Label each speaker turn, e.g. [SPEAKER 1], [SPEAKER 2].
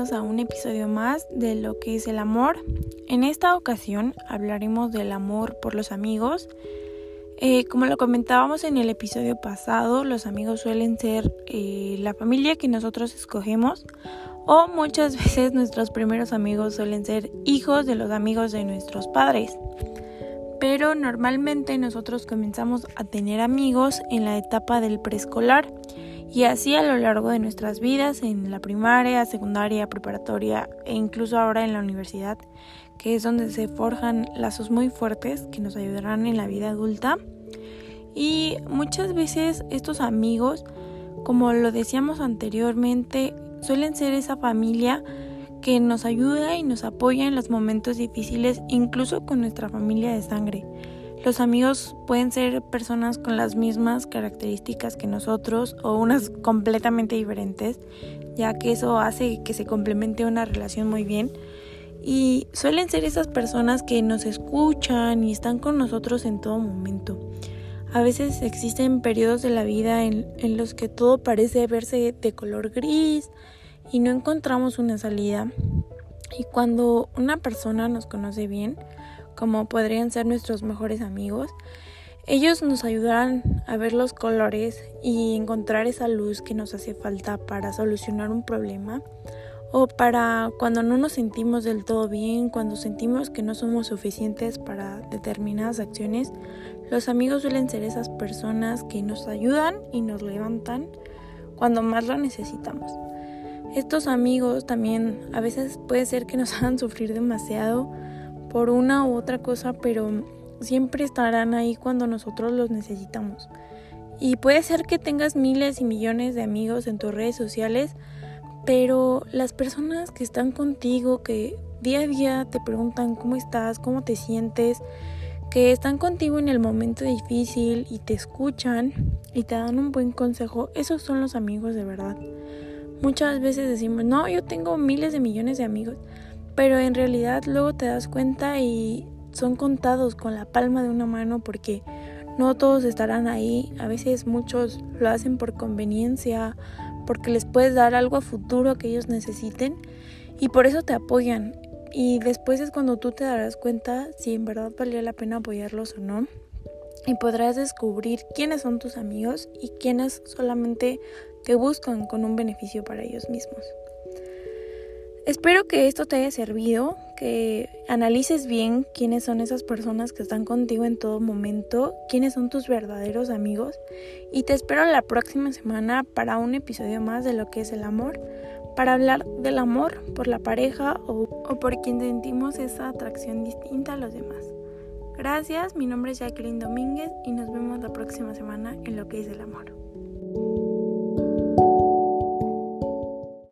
[SPEAKER 1] a un episodio más de lo que es el amor. En esta ocasión hablaremos del amor por los amigos. Eh, como lo comentábamos en el episodio pasado, los amigos suelen ser eh, la familia que nosotros escogemos o muchas veces nuestros primeros amigos suelen ser hijos de los amigos de nuestros padres. Pero normalmente nosotros comenzamos a tener amigos en la etapa del preescolar y así a lo largo de nuestras vidas en la primaria, secundaria, preparatoria e incluso ahora en la universidad, que es donde se forjan lazos muy fuertes que nos ayudarán en la vida adulta. Y muchas veces estos amigos, como lo decíamos anteriormente, suelen ser esa familia que nos ayuda y nos apoya en los momentos difíciles, incluso con nuestra familia de sangre. Los amigos pueden ser personas con las mismas características que nosotros o unas completamente diferentes, ya que eso hace que se complemente una relación muy bien. Y suelen ser esas personas que nos escuchan y están con nosotros en todo momento. A veces existen periodos de la vida en, en los que todo parece verse de color gris y no encontramos una salida. Y cuando una persona nos conoce bien, como podrían ser nuestros mejores amigos, ellos nos ayudarán a ver los colores y encontrar esa luz que nos hace falta para solucionar un problema o para cuando no nos sentimos del todo bien, cuando sentimos que no somos suficientes para determinadas acciones, los amigos suelen ser esas personas que nos ayudan y nos levantan cuando más lo necesitamos. Estos amigos también a veces puede ser que nos hagan sufrir demasiado por una u otra cosa, pero siempre estarán ahí cuando nosotros los necesitamos. Y puede ser que tengas miles y millones de amigos en tus redes sociales, pero las personas que están contigo, que día a día te preguntan cómo estás, cómo te sientes, que están contigo en el momento difícil y te escuchan y te dan un buen consejo, esos son los amigos de verdad. Muchas veces decimos, no, yo tengo miles de millones de amigos, pero en realidad luego te das cuenta y son contados con la palma de una mano porque no todos estarán ahí, a veces muchos lo hacen por conveniencia, porque les puedes dar algo a futuro que ellos necesiten y por eso te apoyan. Y después es cuando tú te darás cuenta si en verdad valía la pena apoyarlos o no. Y podrás descubrir quiénes son tus amigos y quiénes solamente que buscan con un beneficio para ellos mismos. Espero que esto te haya servido, que analices bien quiénes son esas personas que están contigo en todo momento, quiénes son tus verdaderos amigos y te espero la próxima semana para un episodio más de lo que es el amor, para hablar del amor por la pareja o, o por quien sentimos esa atracción distinta a los demás. Gracias, mi nombre es Jacqueline Domínguez y nos vemos la próxima semana en lo que es el amor.